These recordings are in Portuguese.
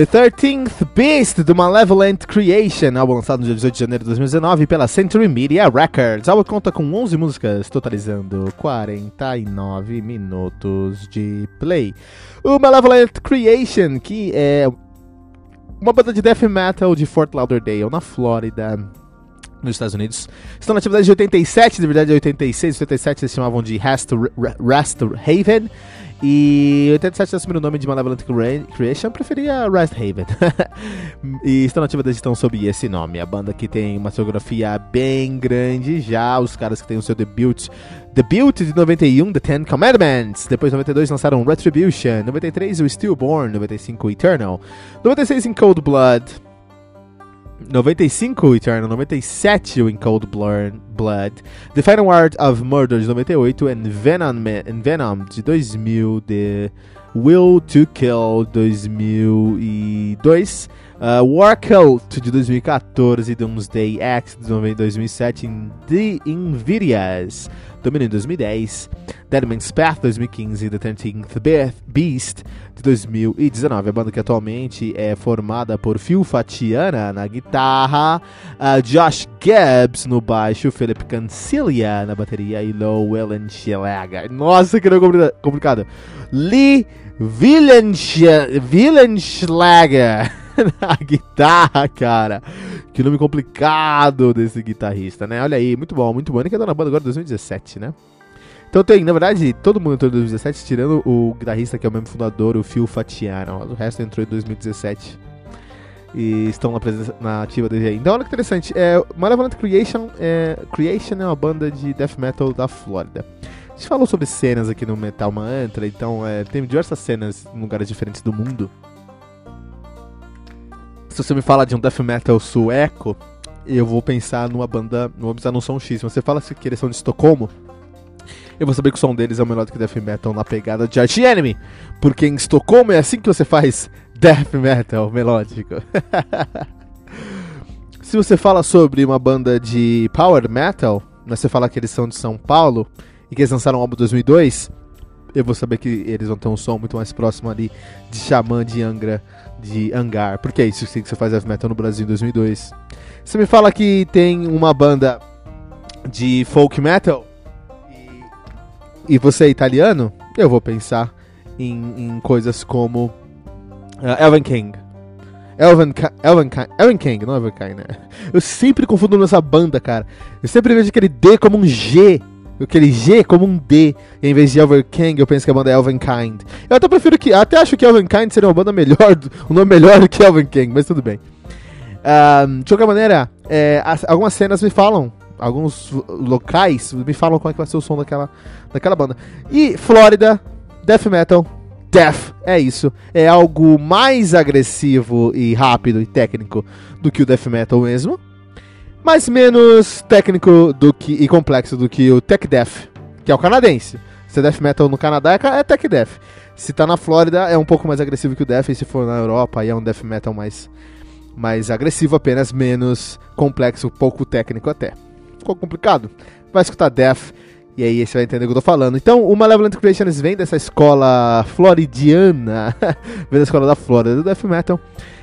The 13th Beast do Malevolent Creation, álbum lançado no dia 18 de janeiro de 2019 pela Century Media Records. O álbum conta com 11 músicas, totalizando 49 minutos de play. O Malevolent Creation, que é uma banda de death metal de Fort Lauderdale, na Flórida, nos Estados Unidos. Estão na atividade de 87, de verdade 86, 87 eles chamavam de Rest Haven. E 87 assumiu o nome de Malevolent Creation, preferia Rest Haven. e estão nativas estão sob esse nome. A banda que tem uma discografia bem grande já. Os caras que têm o seu debut. Debut de 91, The Ten Commandments. Depois, 92, lançaram Retribution. 93, o Stillborn. 95, Eternal. 96, In Cold Blood. 95 o Eternal, 97 o In Cold Blood, The Final Art of Murder de 98 e Venom, and Venom de 2000, The Will to Kill 2002, uh, Cult de 2014, Doomsday X de 2007, The Invidious Dominion de 2010, Deadman's Path 2015 The 13th Beast de 2019. A banda que atualmente é formada por Phil Fatiana na guitarra, uh, Josh Gibbs no baixo, Philip Cancilia na bateria e Low Willenschlager. Nossa, que nome complicado. Lee Willenschlager na guitarra, cara. Que nome complicado desse guitarrista, né? Olha aí, muito bom, muito bom. Ele que é na banda agora em 2017, né? Então tem, na verdade, todo mundo entrou em 2017, tirando o guitarrista que é o mesmo fundador, o Phil Fatiano. O resto entrou em 2017. E estão na, presença, na ativa desde aí. Então olha que interessante. É, Malevolent Creation é, Creation é uma banda de death metal da Flórida. A gente falou sobre cenas aqui no Metal Mantra, então é, tem diversas cenas em lugares diferentes do mundo se você me fala de um death metal sueco, eu vou pensar numa banda, não vou pensar num som X. Se você fala que eles são de Estocolmo, eu vou saber que o som deles é o melhor do que death metal na pegada de Arch Enemy, porque em Estocolmo é assim que você faz death metal melódico. Se você fala sobre uma banda de power metal, você fala que eles são de São Paulo e que eles lançaram o álbum 2002, eu vou saber que eles vão ter um som muito mais próximo ali de Xamã de Angra de Hangar, porque é isso que você faz heavy metal no Brasil em 2002. Você me fala que tem uma banda de folk metal e, você é italiano, eu vou pensar em, em coisas como uh, Elven King. Elven, Elven, Elven King, não Elven King, né? Eu sempre confundo nessa banda, cara. Eu sempre vejo aquele D como um G aquele G como um D, e em vez de Elven King, eu penso que a banda é Elvenkind. Eu até prefiro que. Até acho que Elvenkind seria uma banda melhor, um nome melhor do que Elven King, mas tudo bem. Um, de qualquer maneira, é, as, algumas cenas me falam, alguns locais me falam como é que vai ser o som daquela, daquela banda. E Flórida, Death Metal, Death, é isso. É algo mais agressivo e rápido e técnico do que o Death Metal mesmo mas menos técnico do que e complexo do que o Tech Death, que é o canadense. Se é death metal no Canadá, é, é tech death. Se tá na Flórida, é um pouco mais agressivo que o death, e se for na Europa, aí é um death metal mais, mais agressivo, apenas menos complexo, pouco técnico até. Ficou complicado? Vai escutar death, e aí você vai entender o que eu tô falando. Então, o Malevolent Creations vem dessa escola floridiana, vem da escola da Flórida do death metal,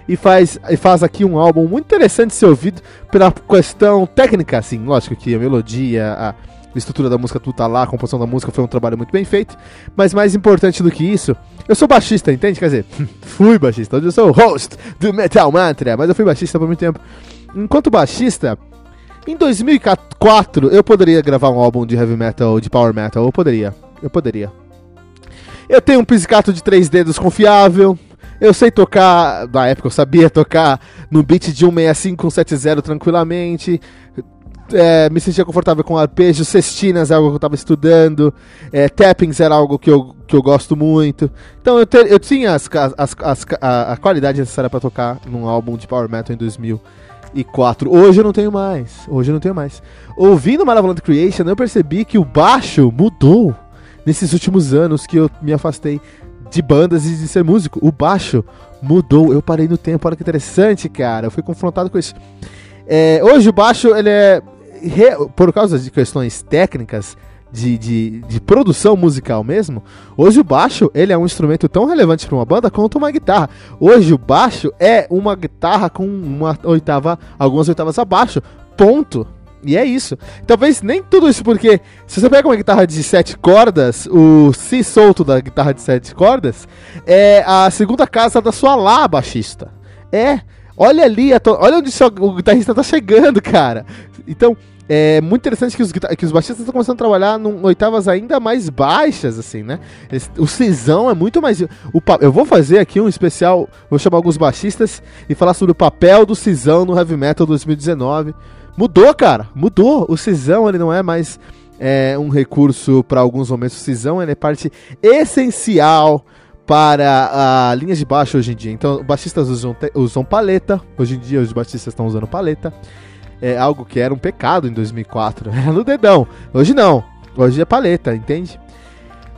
e faz, e faz aqui um álbum muito interessante de ser ouvido pela questão técnica, assim, lógico que a melodia, a a estrutura da música tudo tá lá, a composição da música foi um trabalho muito bem feito. Mas mais importante do que isso, eu sou baixista, entende? Quer dizer, fui baixista. Hoje eu sou o host do Metal Mantra, mas eu fui baixista por muito tempo. Enquanto baixista, em 2004 eu poderia gravar um álbum de heavy metal, de power metal. Eu poderia, eu poderia. Eu tenho um pizzicato de três dedos confiável. Eu sei tocar, na época eu sabia tocar no beat de 165 170 tranquilamente é, me sentia confortável com arpejos, cestinas é algo que eu estava estudando, é, tappings era algo que eu, que eu gosto muito. Então eu, eu tinha as, as, as, a, a, qualidade necessária para tocar num álbum de Power Metal em 2004. Hoje eu não tenho mais. Hoje eu não tenho mais. Ouvindo Malevolent Creation, eu percebi que o baixo mudou nesses últimos anos que eu me afastei de bandas e de ser músico. O baixo mudou. Eu parei no tempo. Olha que interessante, cara. Eu fui confrontado com isso. É, hoje o baixo ele é por causa de questões técnicas, de, de, de, produção musical mesmo, hoje o baixo ele é um instrumento tão relevante para uma banda quanto uma guitarra. Hoje o baixo é uma guitarra com uma oitava, algumas oitavas abaixo. Ponto. E é isso. Talvez nem tudo isso, porque se você pega uma guitarra de sete cordas, o si solto da guitarra de sete cordas é a segunda casa da sua lá baixista. É. Olha ali, olha onde o guitarrista tá chegando, cara. Então, é muito interessante que os, que os baixistas estão começando a trabalhar em oitavas ainda mais baixas, assim, né? O cisão é muito mais. O, eu vou fazer aqui um especial, vou chamar alguns baixistas e falar sobre o papel do cisão no Heavy Metal 2019. Mudou, cara, mudou. O cisão ele não é mais é, um recurso para alguns momentos. O cisão ele é parte essencial para a linha de baixo hoje em dia. Então, baixistas usam, usam paleta. Hoje em dia, os baixistas estão usando paleta. É algo que era um pecado em 2004. Era no dedão. Hoje não. Hoje é paleta, entende?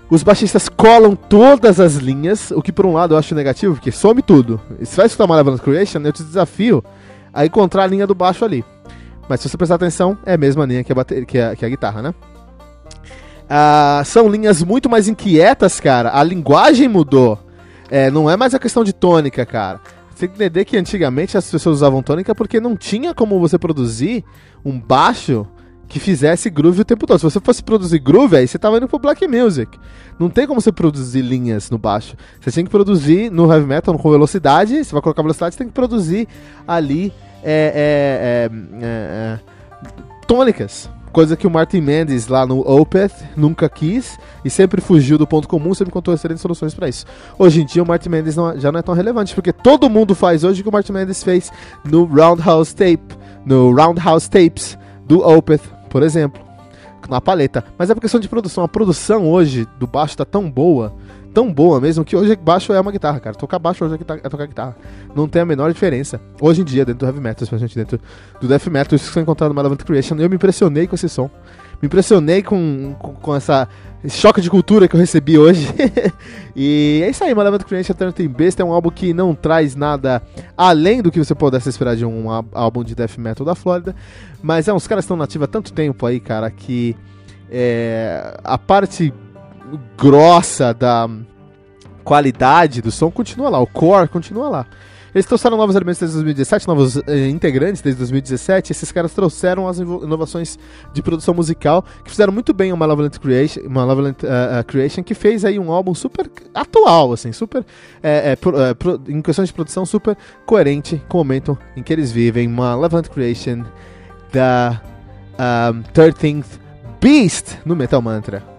Os baixistas colam todas as linhas, o que por um lado eu acho negativo, porque some tudo. Se vai escutar Malevolent Creation, eu te desafio a encontrar a linha do baixo ali. Mas se você prestar atenção, é a mesma linha que a, bateria, que a, que a guitarra, né? Ah, são linhas muito mais inquietas, cara. A linguagem mudou. É, não é mais a questão de tônica, cara. Você tem que entender que antigamente as pessoas usavam tônica porque não tinha como você produzir um baixo que fizesse groove o tempo todo. Se você fosse produzir groove, aí você tava indo pro black music. Não tem como você produzir linhas no baixo. Você tem que produzir no heavy metal com velocidade. Você vai colocar velocidade, você tem que produzir ali é, é, é, é, é tônicas. Coisa que o Martin Mendes lá no Opeth nunca quis e sempre fugiu do ponto comum, sempre encontrou excelentes soluções para isso. Hoje em dia o Martin Mendes não, já não é tão relevante, porque todo mundo faz hoje o que o Martin Mendes fez no Roundhouse Tape, no Roundhouse Tapes do Opeth, por exemplo, na paleta. Mas é por questão de produção. A produção hoje do baixo tá tão boa tão boa mesmo que hoje baixo é uma guitarra, cara. Tocar baixo hoje é, é tocar guitarra. Não tem a menor diferença. Hoje em dia, dentro do heavy metal, especialmente dentro do death metal, isso que foi encontrado no Malevolent Creation, eu me impressionei com esse som. Me impressionei com, com, com essa esse choque de cultura que eu recebi hoje. e é isso aí, Malevolent Creation Eternity Beast é um álbum que não traz nada além do que você pudesse esperar de um álbum de death metal da Flórida. Mas é, uns caras estão nativos há tanto tempo aí, cara, que é, a parte grossa da qualidade do som continua lá, o core continua lá. Eles trouxeram novos elementos desde 2017, novos eh, integrantes desde 2017. Esses caras trouxeram as inovações de produção musical que fizeram muito bem o Malevolent Creation, Malevolent, uh, uh, Creation que fez aí um álbum super atual, assim, super é, é, pro, é, pro, em questões de produção super coerente com o momento em que eles vivem. Malevolent Creation da um, 13th Beast no Metal Mantra.